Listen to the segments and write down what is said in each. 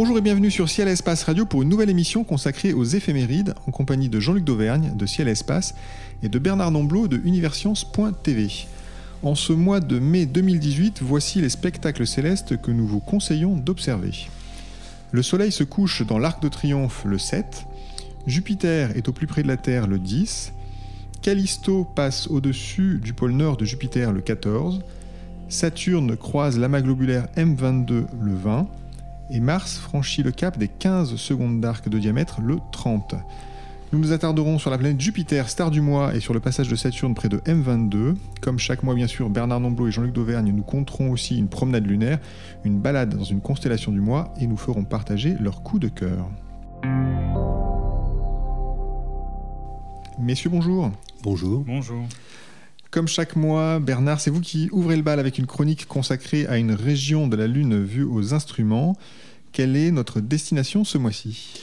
Bonjour et bienvenue sur Ciel Espace Radio pour une nouvelle émission consacrée aux éphémérides en compagnie de Jean-Luc Dauvergne de Ciel Espace et de Bernard Nomblot de Universcience.tv. En ce mois de mai 2018, voici les spectacles célestes que nous vous conseillons d'observer. Le Soleil se couche dans l'Arc de Triomphe le 7, Jupiter est au plus près de la Terre le 10, Callisto passe au-dessus du pôle nord de Jupiter le 14, Saturne croise l'amas globulaire M22 le 20, et Mars franchit le cap des 15 secondes d'arc de diamètre le 30. Nous nous attarderons sur la planète Jupiter, star du mois, et sur le passage de Saturne près de M22. Comme chaque mois, bien sûr, Bernard Nomblot et Jean-Luc Dauvergne nous compteront aussi une promenade lunaire, une balade dans une constellation du mois, et nous ferons partager leur coup de cœur. Messieurs, bonjour. Bonjour. Bonjour. Comme chaque mois, Bernard, c'est vous qui ouvrez le bal avec une chronique consacrée à une région de la Lune vue aux instruments. Quelle est notre destination ce mois-ci?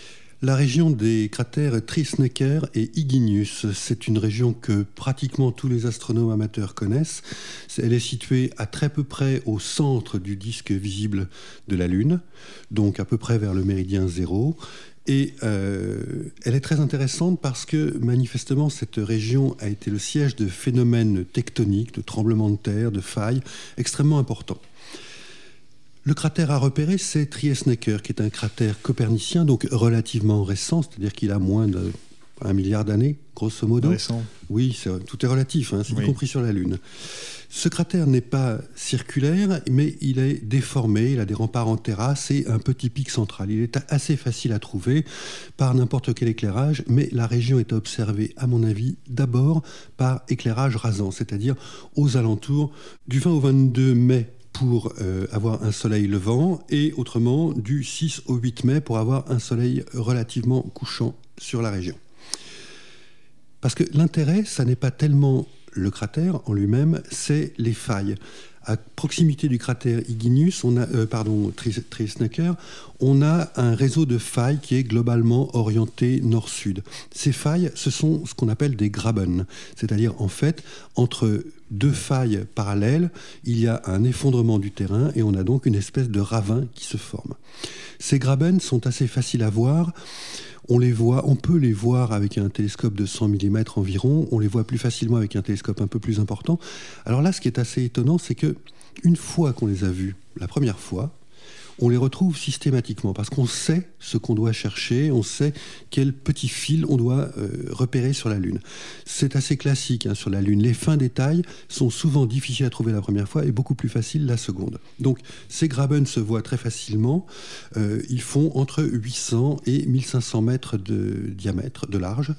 La région des cratères Trisnecker et Iginius, c'est une région que pratiquement tous les astronomes amateurs connaissent. Elle est située à très peu près au centre du disque visible de la Lune, donc à peu près vers le méridien zéro. Et euh, elle est très intéressante parce que manifestement cette région a été le siège de phénomènes tectoniques, de tremblements de terre, de failles extrêmement importants. Le cratère à repérer, c'est Triesnecker, qui est un cratère copernicien, donc relativement récent, c'est-à-dire qu'il a moins d'un milliard d'années, grosso modo. Récent. Oui, tout est relatif, hein, Oui. y compris sur la Lune. Ce cratère n'est pas circulaire, mais il est déformé, il a des remparts en terrasse et un petit pic central. Il est assez facile à trouver par n'importe quel éclairage, mais la région est à observer, à mon avis, d'abord par éclairage rasant, c'est-à-dire aux alentours du 20 au 22 mai pour euh, avoir un soleil levant et autrement du 6 au 8 mai pour avoir un soleil relativement couchant sur la région. Parce que l'intérêt, ça n'est pas tellement le cratère en lui-même, c'est les failles. À proximité du cratère Iginius, on a, euh, pardon, Tris- Trisnecker, on a un réseau de failles qui est globalement orienté nord-sud. Ces failles, ce sont ce qu'on appelle des graben, c'est-à-dire en fait entre deux failles parallèles, il y a un effondrement du terrain et on a donc une espèce de ravin qui se forme. Ces graben sont assez faciles à voir. On les voit, on peut les voir avec un télescope de 100 mm environ. On les voit plus facilement avec un télescope un peu plus important. Alors là, ce qui est assez étonnant, c'est que une fois qu'on les a vus la première fois, on les retrouve systématiquement parce qu'on sait ce qu'on doit chercher, on sait quel petit fil on doit euh, repérer sur la Lune. C'est assez classique hein, sur la Lune. Les fins détails sont souvent difficiles à trouver la première fois et beaucoup plus faciles la seconde. Donc ces graben se voient très facilement. Euh, ils font entre 800 et 1500 mètres de diamètre, de large.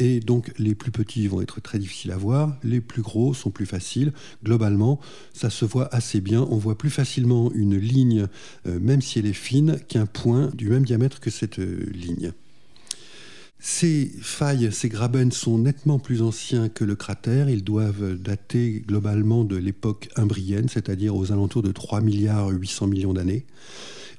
Et donc les plus petits vont être très difficiles à voir, les plus gros sont plus faciles. Globalement, ça se voit assez bien. On voit plus facilement une ligne, euh, même si elle est fine, qu'un point du même diamètre que cette euh, ligne. Ces failles, ces graben sont nettement plus anciens que le cratère. Ils doivent dater globalement de l'époque imbrienne, c'est-à-dire aux alentours de 3 milliards 800 millions d'années.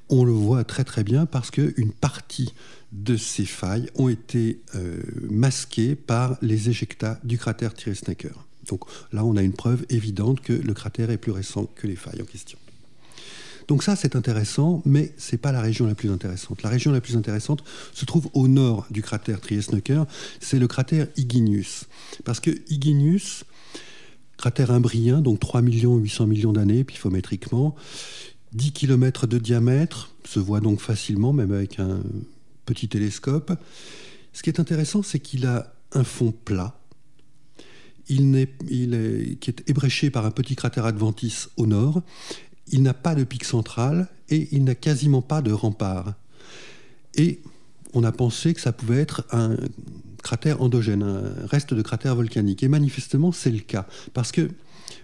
On le voit très très bien parce qu'une partie de ces failles ont été euh, masquées par les éjectats du cratère Tyrrell-Snaker. Donc là, on a une preuve évidente que le cratère est plus récent que les failles en question. Donc ça, c'est intéressant, mais c'est pas la région la plus intéressante. La région la plus intéressante se trouve au nord du cratère Triesnecker, c'est le cratère Iginius. Parce que Iginius, cratère imbrien, donc 3 800 millions d'années piphométriquement, 10 km de diamètre, se voit donc facilement, même avec un petit télescope. Ce qui est intéressant, c'est qu'il a un fond plat, il est- qui est ébréché par un petit cratère Adventis au nord. Il n'a pas de pic central et il n'a quasiment pas de rempart. Et on a pensé que ça pouvait être un cratère endogène, un reste de cratère volcanique. Et manifestement, c'est le cas. Parce que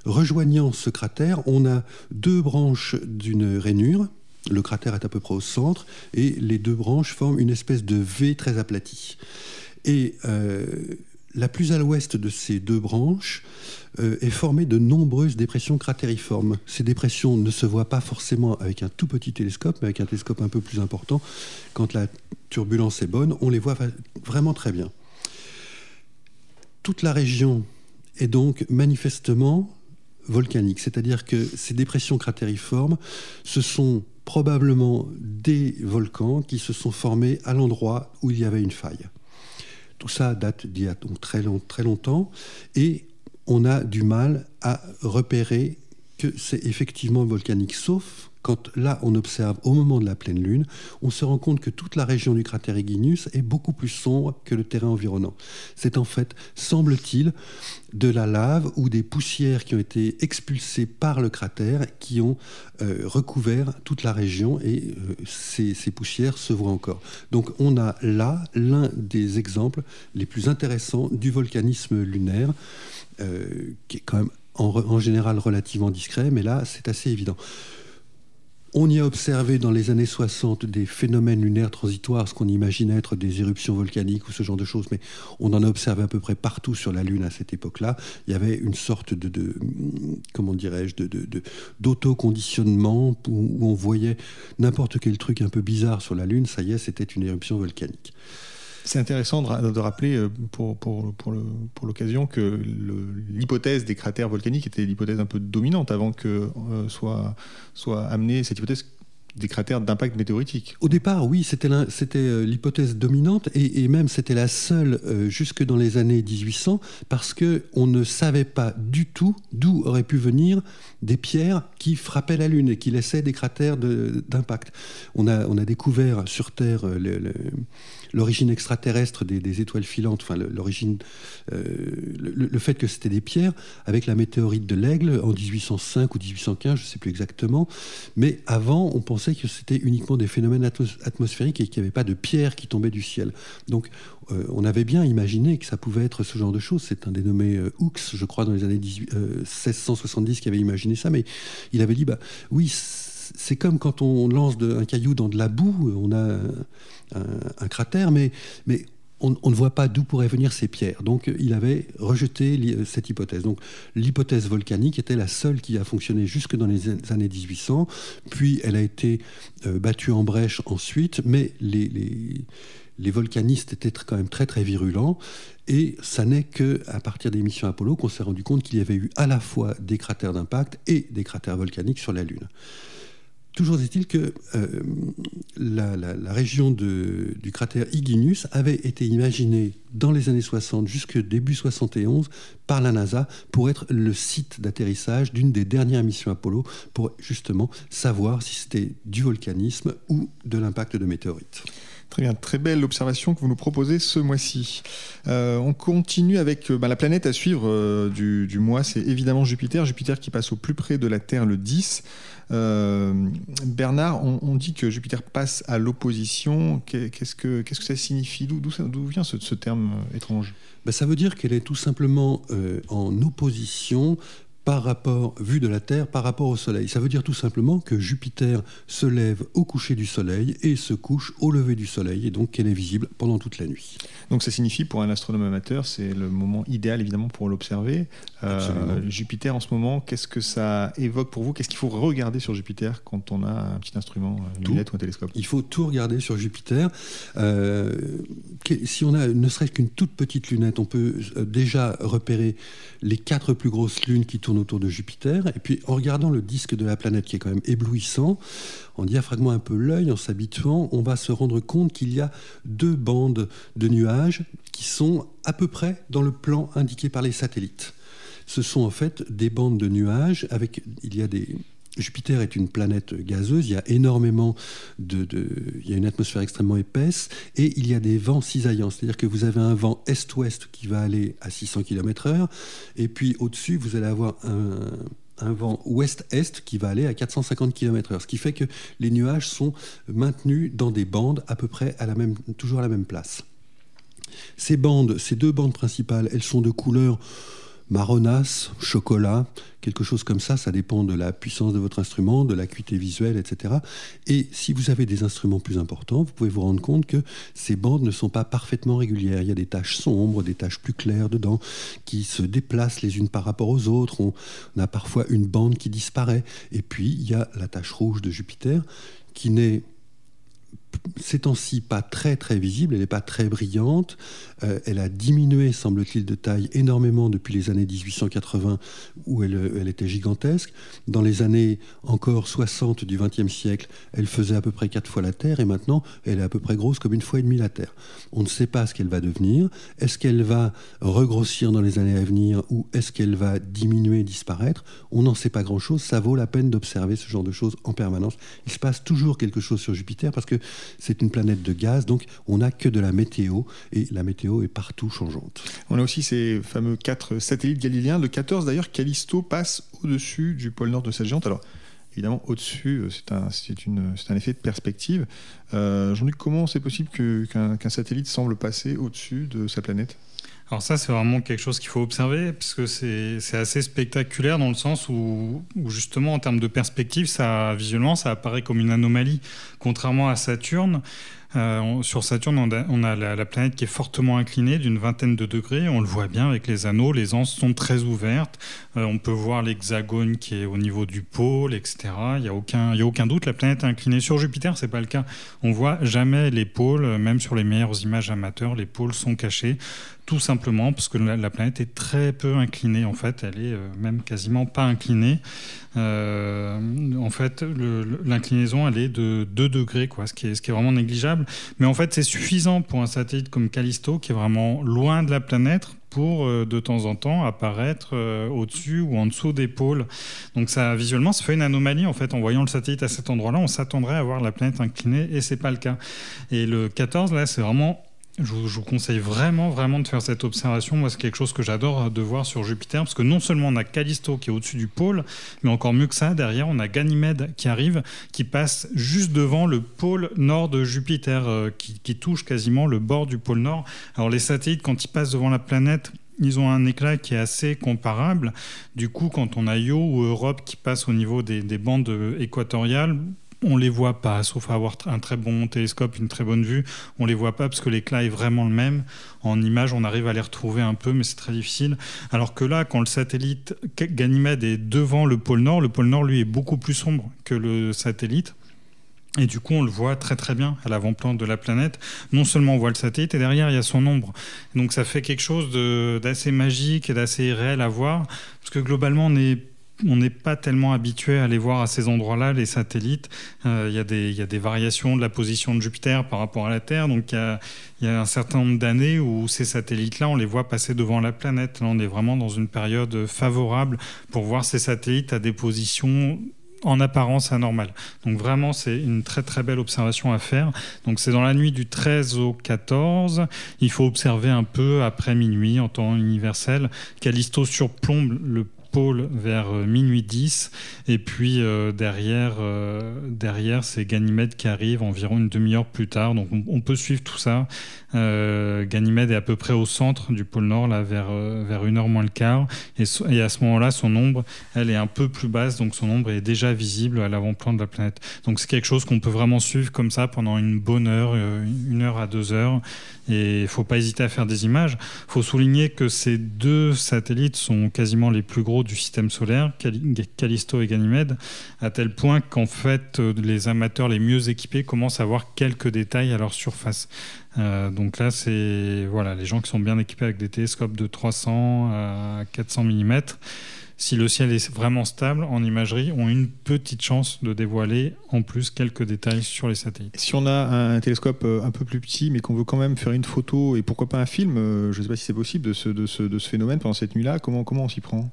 rejoignant ce cratère, on a deux branches d'une rainure. Le cratère est à peu près au centre et les deux branches forment une espèce de V très aplatie. Et euh, la plus à l'ouest de ces deux branches euh, est formée de nombreuses dépressions cratériformes. Ces dépressions ne se voient pas forcément avec un tout petit télescope, mais avec un télescope un peu plus important. Quand la turbulence est bonne, on les voit vraiment très bien. Toute la région est donc manifestement volcanique, c'est-à-dire que ces dépressions cratériformes, ce sont probablement des volcans qui se sont formés à l'endroit où il y avait une faille. Tout ça date d'il y a donc très, très longtemps et on a du mal à repérer que c'est effectivement volcanique, sauf quand là on observe au moment de la pleine lune, on se rend compte que toute la région du cratère Iginius est beaucoup plus sombre que le terrain environnant. C'est en fait, semble-t-il, de la lave ou des poussières qui ont été expulsées par le cratère qui ont euh, recouvert toute la région et euh, ces, poussières se voient encore. Donc on a là l'un des exemples les plus intéressants du volcanisme lunaire, euh, qui est quand même en général relativement discret, mais là c'est assez évident. On y a observé dans les années 60 des phénomènes lunaires transitoires, ce qu'on imagine être des éruptions volcaniques ou ce genre de choses, mais on en a observé à peu près partout sur la Lune à cette époque-là. Il y avait une sorte de, comment dirais-je, d'autoconditionnement où on voyait n'importe quel truc un peu bizarre sur la Lune, ça y est, c'était une éruption volcanique. C'est intéressant de, rappeler euh, pour, pour, pour l'occasion que l'hypothèse des cratères volcaniques était l'hypothèse un peu dominante avant que euh, soit, soit amenée cette hypothèse des cratères d'impact météoritique. Au départ, oui, c'était euh, l'hypothèse dominante et, même c'était la seule jusque dans les années 1800 parce qu'on ne savait pas du tout d'où auraient pu venir des pierres qui frappaient la Lune et qui laissaient des cratères d'impact. On a, on a découvert sur Terre le l'origine extraterrestre des, étoiles filantes, enfin l'origine, euh, le, fait que c'était des pierres, avec la météorite de l'Aigle en 1805 ou 1815, je ne sais plus exactement. Mais avant, on pensait que c'était uniquement des phénomènes atmosphériques et qu'il n'y avait pas de pierres qui tombaient du ciel. Donc euh, on avait bien imaginé que ça pouvait être ce genre de choses. C'est un dénommé euh, Hooks, je crois, dans les années 1670 qui avait imaginé ça, mais il avait dit, bah oui, c'est comme quand on lance un caillou dans de la boue, on a un, cratère, mais, on, ne voit pas d'où pourraient venir ces pierres. Donc il avait rejeté cette hypothèse. Donc l'hypothèse volcanique était la seule qui a fonctionné jusque dans les années 1800, puis elle a été euh, battue en brèche ensuite, mais les, volcanistes étaient quand même très très virulents. Et ça n'est qu'à partir des missions Apollo qu'on s'est rendu compte qu'il y avait eu à la fois des cratères d'impact et des cratères volcaniques sur la Lune. Toujours est-il que euh, la, région du cratère Iginius avait été imaginée dans les années 60 jusque début 71 par la NASA pour être le site d'atterrissage d'une des dernières missions Apollo pour justement savoir si c'était du volcanisme ou de l'impact de météorites. Très bien, très belle observation que vous nous proposez ce mois-ci. Euh, on continue avec euh, bah, la planète à suivre du, du, mois, c'est évidemment Jupiter. Jupiter qui passe au plus près de la Terre le 10. Euh, Bernard, on, dit que Jupiter passe à l'opposition. Qu'est-ce que, ça signifie? D'où, vient ce, terme euh, étrange? Ben, Ça veut dire qu'elle est tout simplement euh, en opposition par rapport, vue de la Terre, par rapport au Soleil. Ça veut dire tout simplement que Jupiter se lève au coucher du Soleil et se couche au lever du Soleil, et donc qu'elle est visible pendant toute la nuit. Donc ça signifie pour un astronome amateur, c'est le moment idéal évidemment pour l'observer. Euh, Jupiter en ce moment, qu'est-ce que ça évoque pour vous? Qu'est-ce qu'il faut regarder sur Jupiter quand on a un petit instrument, une lunette ou un télescope? Il faut tout regarder sur Jupiter. Euh, si on a ne serait-ce qu'une toute petite lunette, on peut euh, déjà repérer les quatre plus grosses lunes qui tournent autour de Jupiter. Et puis en regardant le disque de la planète qui est quand même éblouissant, en diaphragmant un peu l'œil, en s'habituant, on va se rendre compte qu'il y a deux bandes de nuages qui sont à peu près dans le plan indiqué par les satellites. Ce sont en fait des bandes de nuages avec il y a des Jupiter est une planète gazeuse, il y a énormément de, Il y a une atmosphère extrêmement épaisse et il y a des vents cisaillants. C'est-à-dire que vous avez un vent est-ouest qui va aller à 600 km/h et puis au-dessus, vous allez avoir un, vent ouest-est qui va aller à 450 km/h, ce qui fait que les nuages sont maintenus dans des bandes à peu près à la même, toujours à la même place. Ces bandes, ces deux bandes principales, elles sont de couleur marronasse, chocolat, quelque chose comme ça, ça dépend de la puissance de votre instrument, de l'acuité visuelle, etc. Et si vous avez des instruments plus importants, vous pouvez vous rendre compte que ces bandes ne sont pas parfaitement régulières. Il y a des taches sombres, des taches plus claires dedans, qui se déplacent les unes par rapport aux autres. On, a parfois une bande qui disparaît. Et puis, il y a la tache rouge de Jupiter, qui n'est ces temps-ci pas très très visible, elle n'est pas très brillante, euh, elle a diminué, semble-t-il, de taille énormément depuis les années 1880 où elle, elle, était gigantesque. Dans les années encore 60 du XXe siècle, elle faisait à peu près quatre fois la Terre et maintenant elle est à peu près grosse comme une fois et demie la Terre. On ne sait pas ce qu'elle va devenir. Est-ce qu'elle va regrossir dans les années à venir ou est-ce qu'elle va diminuer, disparaître? On n'en sait pas grand-chose. Ça vaut la peine d'observer ce genre de choses en permanence. Il se passe toujours quelque chose sur Jupiter parce que c'est une planète de gaz, donc on n'a que de la météo, et la météo est partout changeante. On a aussi ces fameux quatre satellites galiléens. Le 14 d'ailleurs, Callisto passe au-dessus du pôle nord de cette géante. Alors, évidemment, au-dessus, euh, c'est un, un, effet de perspective. Euh, Jean-Luc, comment c'est possible qu'un satellite semble passer au-dessus de sa planète? Alors ça, c'est vraiment quelque chose qu'il faut observer, parce que c'est assez spectaculaire dans le sens où, justement, en termes de perspective, ça, visuellement, ça apparaît comme une anomalie. Contrairement à Saturne, euh, sur Saturne, on a, la, planète qui est fortement inclinée d'une vingtaine de degrés. On le voit bien avec les anneaux. Les anses sont très ouvertes. Euh, on peut voir l'hexagone qui est au niveau du pôle, etc. Il n'y a, aucun, a aucun doute. La planète est inclinée. Sur Jupiter, c'est pas le cas. On voit jamais les pôles, même sur les meilleures images amateurs, les pôles sont cachés tout simplement parce que la, planète est très peu inclinée. En fait, elle est euh, même quasiment pas inclinée. Euh, en fait, l'inclinaison, elle est de 2 degrés, quoi, ce qui, est, ce qui est vraiment négligeable. Mais en fait, c'est suffisant pour un satellite comme Callisto, qui est vraiment loin de la planète, pour euh, de temps en temps apparaître au-dessus ou en dessous des pôles. Donc ça visuellement ça fait une anomalie en fait en voyant le satellite à cet endroit-là, on s'attendrait à voir la planète inclinée et c'est pas le cas. Et le 14 là, c'est vraiment je vous, conseille vraiment, vraiment de faire cette observation. Moi, c'est quelque chose que j'adore de voir sur Jupiter, parce que non seulement on a Callisto qui est au-dessus du pôle, mais encore mieux que ça, derrière, on a Ganymède qui arrive, qui passe juste devant le pôle nord de Jupiter, euh, qui, touche quasiment le bord du pôle nord. Alors, les satellites, quand ils passent devant la planète, ils ont un éclat qui est assez comparable. Du coup, quand on a Io ou Europe qui passe au niveau des, des bandes équatoriales, on les voit pas, sauf à avoir un très bon télescope, une très bonne vue. On les voit pas parce que l'éclat est vraiment le même. En image, on arrive à les retrouver un peu, mais c'est très difficile. Alors que là, quand le satellite Ganymède est devant le pôle Nord, le pôle Nord, lui, est beaucoup plus sombre que le satellite. Et du coup, on le voit très très bien à l'avant-plan de la planète. Non seulement on voit le satellite, et derrière, il y a son ombre. Donc ça fait quelque chose d'assez magique et d'assez réel à voir, parce que globalement, on est on n'est pas tellement habitué à aller voir à ces endroits-là les satellites. Euh, il y, a des variations de la position de Jupiter par rapport à la Terre. Donc il y, a un certain nombre d'années où ces satellites-là, on les voit passer devant la planète. Là, on est vraiment dans une période favorable pour voir ces satellites à des positions en apparence anormales. Donc vraiment, c'est une très très belle observation à faire. Donc c'est dans la nuit du 13 au 14. Il faut observer un peu après minuit en temps universel. Callisto surplombe le pôle vers euh, minuit 10. Et puis euh, derrière, euh, derrière c'est Ganymède qui arrive environ une demi-heure plus tard. Donc on, peut suivre tout ça. Ganymède est à peu près au centre du pôle Nord, là, vers, vers une heure moins le quart. Et, à ce moment-là, son ombre, elle est un peu plus basse. Donc son ombre est déjà visible à l'avant-plan de la planète. Donc c'est quelque chose qu'on peut vraiment suivre comme ça pendant une bonne heure, une heure à deux heures. Et il ne faut pas hésiter à faire des images. Il faut souligner que ces deux satellites sont quasiment les plus gros du système solaire, Callisto et Ganymède, à tel point qu'en fait, les amateurs les mieux équipés commencent à voir quelques détails à leur surface. Euh, donc là, c'est voilà, les gens qui sont bien équipés avec des télescopes de 300 à 400 mm si le ciel est vraiment stable en imagerie, ont une petite chance de dévoiler en plus quelques détails sur les satellites. Si on a un télescope euh, un peu plus petit, mais qu'on veut quand même faire une photo et pourquoi pas un film, euh, je ne sais pas si c'est possible de ce, de, ce, de ce, phénomène pendant cette nuit-là, comment, comment on s'y prend?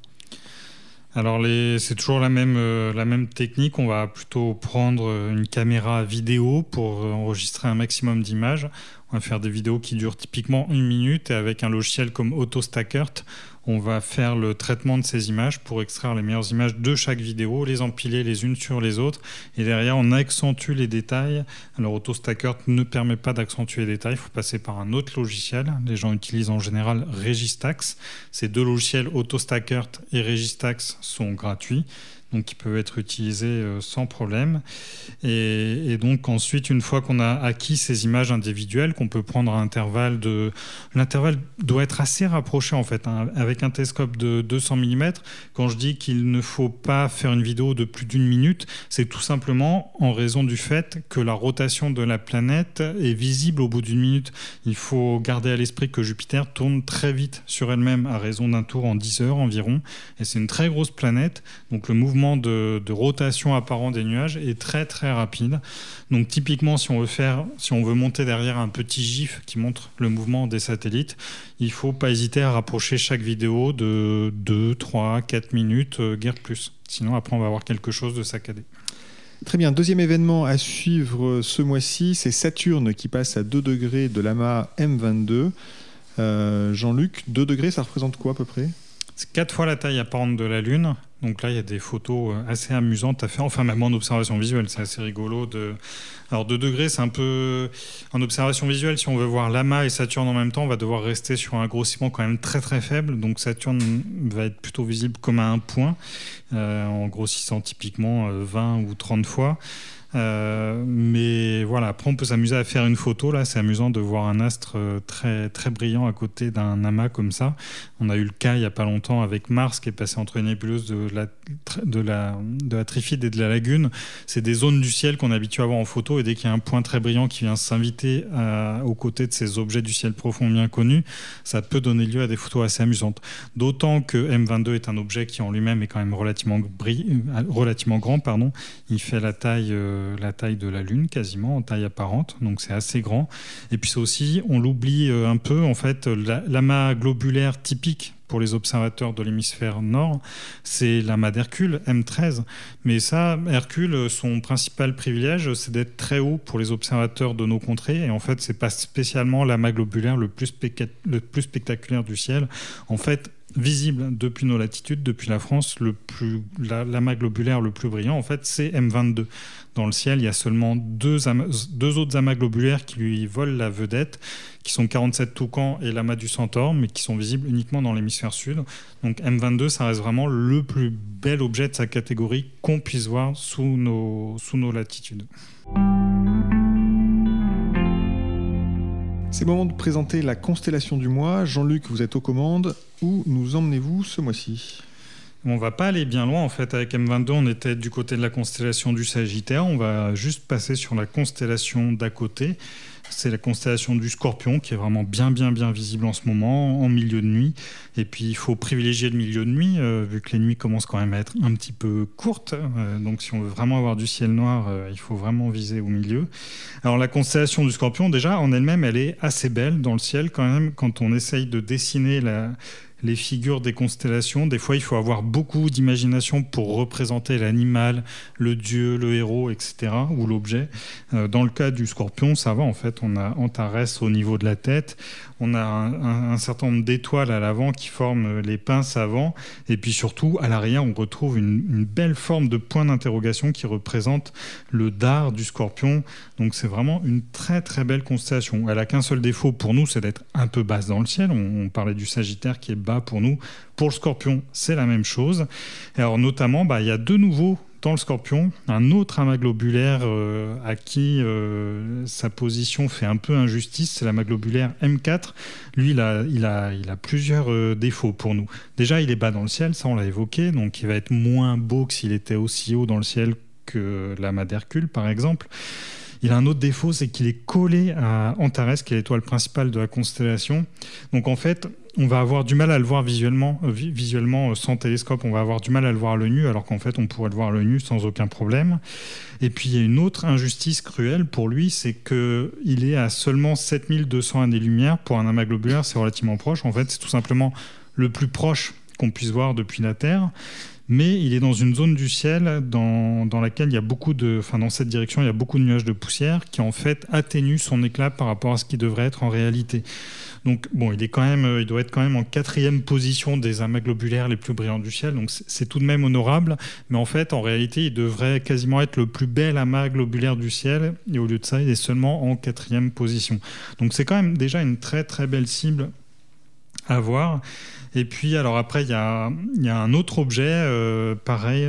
Alors c'est toujours la même, euh, la même technique. On va plutôt prendre une caméra vidéo pour enregistrer un maximum d'images. On va faire des vidéos qui durent typiquement une minute et avec un logiciel comme AutoStackert, on va faire le traitement de ces images pour extraire les meilleures images de chaque vidéo, les empiler les unes sur les autres, et derrière on accentue les détails. Alors AutoStacker ne permet pas d'accentuer les détails, il faut passer par un autre logiciel. Les gens utilisent en général Registax. Ces deux logiciels, AutoStacker et Registax, sont gratuits qui peuvent être utilisés euh, sans problème. Et, donc ensuite, une fois qu'on a acquis ces images individuelles, qu'on peut prendre un intervalle de... L'intervalle doit être assez rapproché en fait, hein, avec un télescope de 200 mm. Quand je dis qu'il ne faut pas faire une vidéo de plus d'une minute, c'est tout simplement en raison du fait que la rotation de la planète est visible au bout d'une minute. Il faut garder à l'esprit que Jupiter tourne très vite sur elle-même à raison d'un tour en 10 heures environ. Et c'est une très grosse planète, donc le mouvement de, rotation apparent des nuages est très très rapide. Donc typiquement, si on veut faire, si on veut monter derrière un petit GIF qui montre le mouvement des satellites, il faut pas hésiter à rapprocher chaque vidéo de 2, 3, 4 minutes, euh, guère plus. Sinon, après, on va avoir quelque chose de saccadé. Très bien. Deuxième événement à suivre ce mois-ci, c'est Saturne qui passe à 2 degrés de l'amas M22. Euh, Jean-Luc, 2 degrés, ça représente quoi à peu près? C'est 4 fois la taille apparente de la Lune. Donc là, il y a des photos euh, assez amusantes à faire. Enfin, même en observation visuelle, c'est assez rigolo. De... Alors, 2 degrés, c'est un peu. En observation visuelle, si on veut voir Lama et Saturne en même temps, on va devoir rester sur un grossissement quand même très très faible. Donc, Saturne va être plutôt visible comme à un point, euh, en grossissant typiquement 20 euh, ou 30 fois. Euh, mais voilà, après on peut s'amuser à faire une photo. Là, c'est amusant de voir un astre euh, très, très brillant à côté d'un amas comme ça. On a eu le cas il n'y a pas longtemps avec Mars qui est passé entre une nébuleuse de la, de la, de la Trifide et de la Lagune. C'est des zones du ciel qu'on est habitué à voir en photo et dès qu'il y a un point très brillant qui vient s'inviter aux côtés de ces objets du ciel profond bien connus, ça peut donner lieu à des photos assez amusantes. D'autant que M22 est un objet qui en lui-même est quand même relativement, euh, relativement grand. Pardon. Il fait la taille la taille de la Lune, quasiment en taille apparente, donc c'est assez grand. Et puis c'est aussi, on l'oublie euh, un peu, en fait, l'amas globulaire typique pour les observateurs de l'hémisphère nord, c'est l'amas d'Hercule, M13. Mais ça, Hercule, son principal privilège, c'est d'être très haut pour les observateurs de nos contrées. Et en fait, c'est pas spécialement l'amas globulaire le plus, spectaculaire du ciel. En fait, visible depuis nos latitudes, depuis la France, l'amas globulaire le plus brillant, en fait, c'est M22. Dans le ciel, il y a seulement deux, autres amas globulaires qui lui volent la vedette, qui sont 47 Toucan et l'amas du Centaure, mais qui sont visibles uniquement dans l'hémisphère sud. Donc M22, ça reste vraiment le plus bel objet de sa catégorie qu'on puisse voir sous nos, sous nos latitudes. C'est le moment de présenter la constellation du mois. Jean-Luc, vous êtes aux commandes. Où nous emmenez-vous ce mois-ci? On va pas aller bien loin en fait avec M22, on était du côté de la constellation du Sagittaire, on va juste passer sur la constellation d'à côté c'est la constellation du Scorpion qui est vraiment bien, bien, bien visible en ce moment, en milieu de nuit. Et puis, il faut privilégier le milieu de nuit, euh, vu que les nuits commencent quand même à être un petit peu courtes. Euh, donc, si on veut vraiment avoir du ciel noir, euh, il faut vraiment viser au milieu. Alors, la constellation du Scorpion, déjà, en elle-même, elle est assez belle dans le ciel quand même. Quand on essaye de dessiner la, les figures des constellations. Des fois, il faut avoir beaucoup d'imagination pour représenter l'animal, le dieu, le héros, etc., ou l'objet. Euh, dans le cas du scorpion, ça va, en fait, on a Antares au niveau de la tête, on a un, certain nombre d'étoiles à l'avant qui forment les pinces avant, et puis surtout, à l'arrière, on retrouve une, belle forme de point d'interrogation qui représente le dard du scorpion. Donc c'est vraiment une très très belle constellation. Elle a qu'un seul défaut pour nous, c'est d'être un peu basse dans le ciel. On, parlait du Sagittaire qui est bas pour nous. Pour le Scorpion, c'est la même chose. alors notamment, bah, il y a de nouveau dans le Scorpion un autre amas globulaire euh, à qui euh, sa position fait un peu injustice, c'est l'amas globulaire M4. Lui, il a, plusieurs euh, défauts pour nous. Déjà, il est bas dans le ciel, ça on l'a évoqué, donc il va être moins beau que s'il était aussi haut dans le ciel que l'amas d'Hercule, par exemple. Il a un autre défaut, c'est qu'il est collé à Antares, qui est l'étoile principale de la constellation. Donc en fait, on va avoir du mal à le voir visuellement, euh, euh, sans télescope, on va avoir du mal à le voir à nu, alors qu'en fait on pourrait le voir à nu sans aucun problème. Et puis il y a une autre injustice cruelle pour lui, c'est qu'il est à seulement 7200 années-lumière. Pour un amas globulaire, c'est relativement proche. En fait, c'est tout simplement le plus proche qu'on puisse voir depuis la Terre. mais il est dans une zone du ciel dans, dans, laquelle il y a beaucoup de, enfin dans cette direction, il y a beaucoup de nuages de poussière qui en fait atténuent son éclat par rapport à ce qui devrait être en réalité. Donc bon, il est quand même, euh, il doit être quand même en quatrième position des amas globulaires les plus brillants du ciel. Donc c'est tout de même honorable, mais en fait, en réalité, il devrait quasiment être le plus bel amas globulaire du ciel, et au lieu de ça, il est seulement en quatrième position. Donc c'est quand même déjà une très très belle cible à voir. Et puis, alors après, il y a, un autre objet, euh, pareil,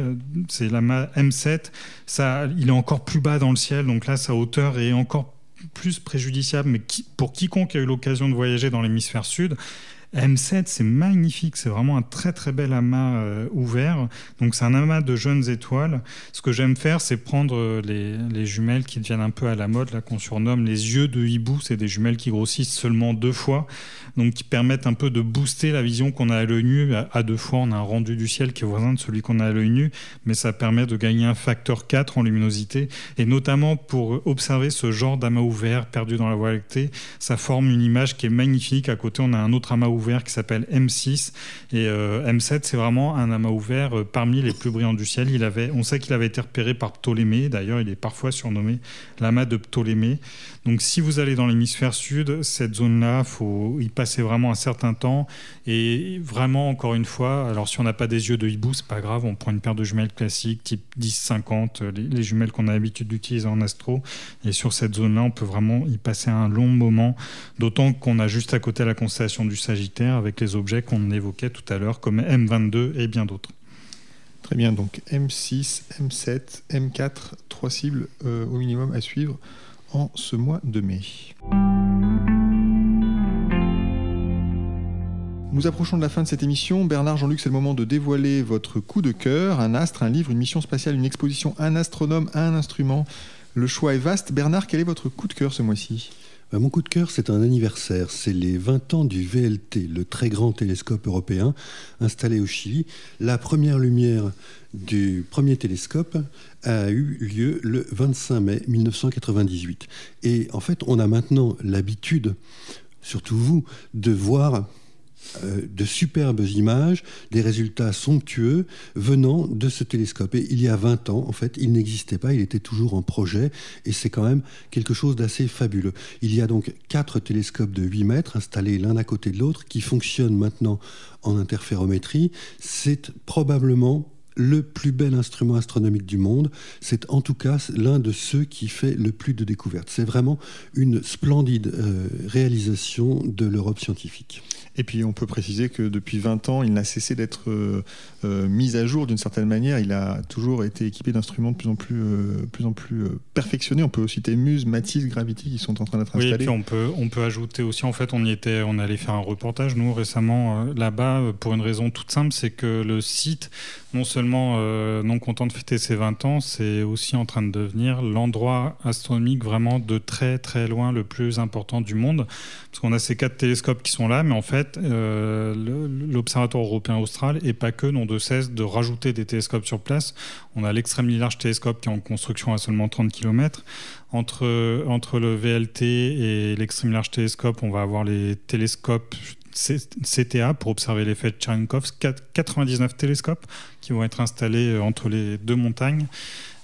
c'est l'amas M7. Ça, il est encore plus bas dans le ciel, donc là, sa hauteur est encore plus préjudiciable, mais pour quiconque a eu l'occasion de voyager dans l'hémisphère sud, M7, c'est magnifique, c'est vraiment un très très bel amas euh, ouvert. Donc c'est un amas de jeunes étoiles. Ce que j'aime faire, c'est prendre euh, les, jumelles qui deviennent un peu à la mode, là qu'on surnomme les yeux de hibou. C'est des jumelles qui grossissent seulement deux fois, donc qui permettent un peu de booster la vision qu'on a à l'œil nu. À, deux fois, on a un rendu du ciel qui est voisin de celui qu'on a à l'œil nu, mais ça permet de gagner un facteur 4 en luminosité. Et notamment pour observer ce genre d'amas ouvert perdu dans la Voie lactée, ça forme une image qui est magnifique. À côté, on a un autre amas ouvert qui s'appelle M6. Et euh, M7, c'est vraiment un amas ouvert euh, parmi les plus brillants du ciel. Il avait, on sait qu'il avait été repéré par Ptolémée. D'ailleurs, il est parfois surnommé l'amas de Ptolémée. Donc, si vous allez dans l'hémisphère sud, cette zone-là, faut y passer vraiment un certain temps. Et vraiment, encore une fois, alors si on n'a pas des yeux de hibou, c'est pas grave. On prend une paire de jumelles classiques, type 10-50, les, les, jumelles qu'on a l'habitude d'utiliser en astro. Et sur cette zone-là, on peut vraiment y passer un long moment. D'autant qu'on a juste à côté la constellation du Sagittaire avec les objets qu'on évoquait tout à l'heure, comme M22 et bien d'autres. Très bien, donc M6, M7, M4, trois cibles euh, au minimum à suivre en ce mois de mai. Nous approchons de la fin de cette émission. Bernard, Jean-Luc, c'est le moment de dévoiler votre coup de cœur, un astre, un livre, une mission spatiale, une exposition, un astronome, un instrument. Le choix est vaste. Bernard, quel est votre coup de cœur ce mois-ci? Mon coup de cœur, c'est un anniversaire. C'est les 20 ans du VLT, le très grand télescope européen installé au Chili. La première lumière du premier télescope a eu lieu le 25 mai 1998. Et en fait, on a maintenant l'habitude, surtout vous, de voir euh, de superbes images, des résultats somptueux venant de ce télescope. Et il y a 20 ans, en fait, il n'existait pas, il était toujours en projet, et c'est quand même quelque chose d'assez fabuleux. Il y a donc quatre télescopes de 8 mètres installés l'un à côté de l'autre qui fonctionnent maintenant en interférométrie. C'est probablement le plus bel instrument astronomique du monde. C'est en tout cas l'un de ceux qui fait le plus de découvertes. C'est vraiment une splendide euh, réalisation de l'Europe scientifique. Et puis on peut préciser que depuis 20 ans, il n'a cessé d'être euh, euh, mis à jour d'une certaine manière. Il a toujours été équipé d'instruments de plus en plus, euh, plus, en plus perfectionnés. On peut citer Muse, Matisse, Gravity qui sont en train d'être installés. Oui, et puis on peut, on peut ajouter aussi, en fait, on y était, on allait faire un reportage, nous, récemment, là-bas, pour une raison toute simple, c'est que le site, non seulement non content de fêter ses 20 ans, c'est aussi en train de devenir l'endroit astronomique vraiment de très très loin le plus important du monde. Parce qu'on a ces quatre télescopes qui sont là, mais en fait, euh, l'Observatoire européen austral et pas que n'ont de cesse de rajouter des télescopes sur place. On a l'extrêmement large télescope qui est en construction à seulement 30 km. Entre, entre le VLT et l'extrême large télescope, on va avoir les télescopes CTA pour observer l'effet de Cherenkov, 99 télescopes qui vont être installés entre les deux montagnes.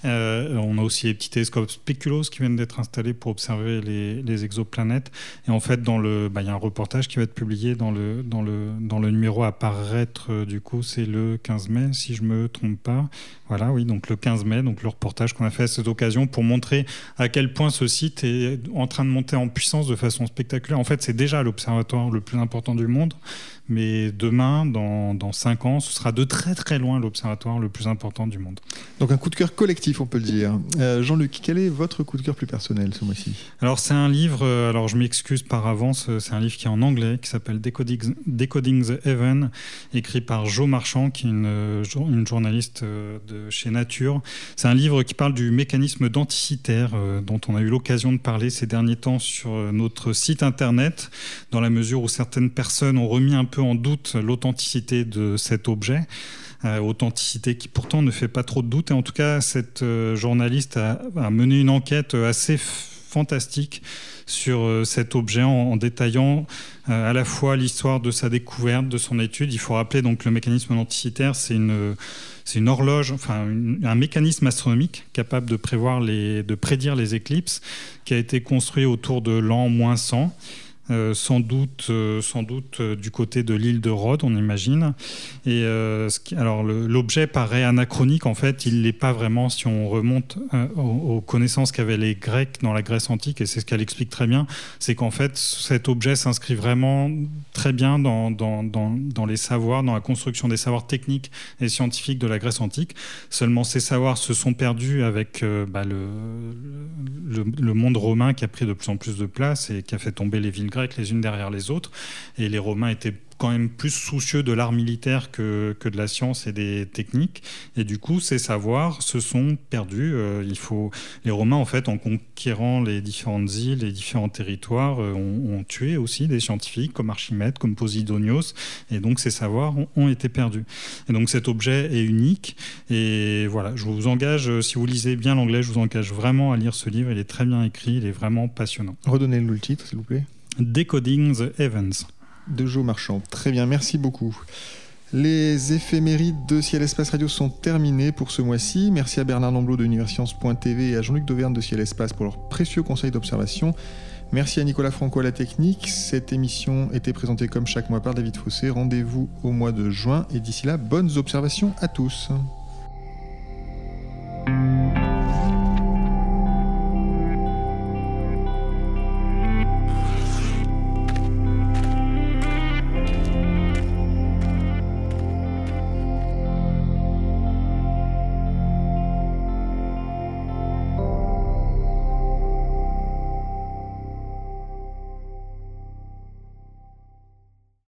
Euh, on a aussi les petits télescopes Speculos qui viennent d'être installés pour observer les, exoplanètes. Et en fait, dans le, bah, il y a un reportage qui va être publié dans le, dans le, dans le numéro à paraître. Euh, du coup, c'est le 15 mai, si je me trompe pas. Voilà, oui, donc le 15 mai, donc le reportage qu'on a fait à cette occasion pour montrer à quel point ce site est en train de monter en puissance de façon spectaculaire. En fait, c'est déjà l'observatoire le plus important du monde mais demain, dans, dans 5 ans, ce sera de très très loin l'observatoire le plus important du monde. Donc un coup de cœur collectif, on peut le dire. Euh, Jean-Luc, quel est votre coup de cœur plus personnel ce mois-ci? Alors c'est un livre, euh, alors je m'excuse par avance, euh, c'est un livre qui est en anglais, qui s'appelle Decoding, Decoding, the Heaven, écrit par Jo Marchand, qui est une, une journaliste de chez Nature. C'est un livre qui parle du mécanisme denticitaire, dont on a eu l'occasion de parler ces derniers temps sur notre site internet, dans la mesure où certaines personnes ont remis un peu en doute l'authenticité de cet objet. Euh, authenticité qui pourtant ne fait pas trop de doute. Et en tout cas, cette euh, journaliste a, mené une enquête assez fantastique sur cet objet en, détaillant à la fois l'histoire de sa découverte, de son étude. Il faut rappeler donc le mécanisme anticitaire, c'est une c'est une horloge, enfin un mécanisme astronomique capable de, prévoir les, de prédire les éclipses qui a été construit autour de l'an moins 100 euh, sans doute, euh, sans doute euh, du côté de l'île de Rhodes, on imagine. Et alors l'objet paraît anachronique, en fait, il l'est pas vraiment si on remonte aux, connaissances qu'avaient les Grecs dans la Grèce antique, et c'est ce qu'elle explique très bien, c'est qu'en fait cet objet s'inscrit vraiment très bien dans, les savoirs, dans la construction des savoirs techniques et scientifiques de la Grèce antique. Seulement ces savoirs se sont perdus avec bah, le, le monde romain qui a pris de plus en plus de place et qui a fait tomber les villes grecques les unes derrière les autres. Et les Romains étaient quand même plus soucieux de l'art militaire que, que, de la science et des techniques. Et du coup, ces savoirs se sont perdus. Euh, il faut... Les Romains, en fait, en conquérant les différentes îles, les différents territoires, euh, ont, tué aussi des scientifiques comme Archimède, comme Posidonios. Et donc, ces savoirs ont, été perdus. Et donc, cet objet est unique. Et voilà, je vous engage, euh, si vous lisez bien l'anglais, je vous engage vraiment à lire ce livre. Il est très bien écrit, il est vraiment passionnant. Redonnez-le le titre, s'il vous plaît. Decoding the Heavens. De Joe Marchand. Très bien, merci beaucoup. Les éphémérides de Ciel Espace Radio sont terminées pour ce mois-ci. Merci à Bernard Lamblot de Universcience.tv et à Jean-Luc Dauvergne de Ciel Espace pour leurs précieux conseils d'observation. Merci à Nicolas Franco à la technique. Cette émission était présentée comme chaque mois par David Fossé. Rendez-vous au mois de juin et d'ici là, bonnes observations à tous.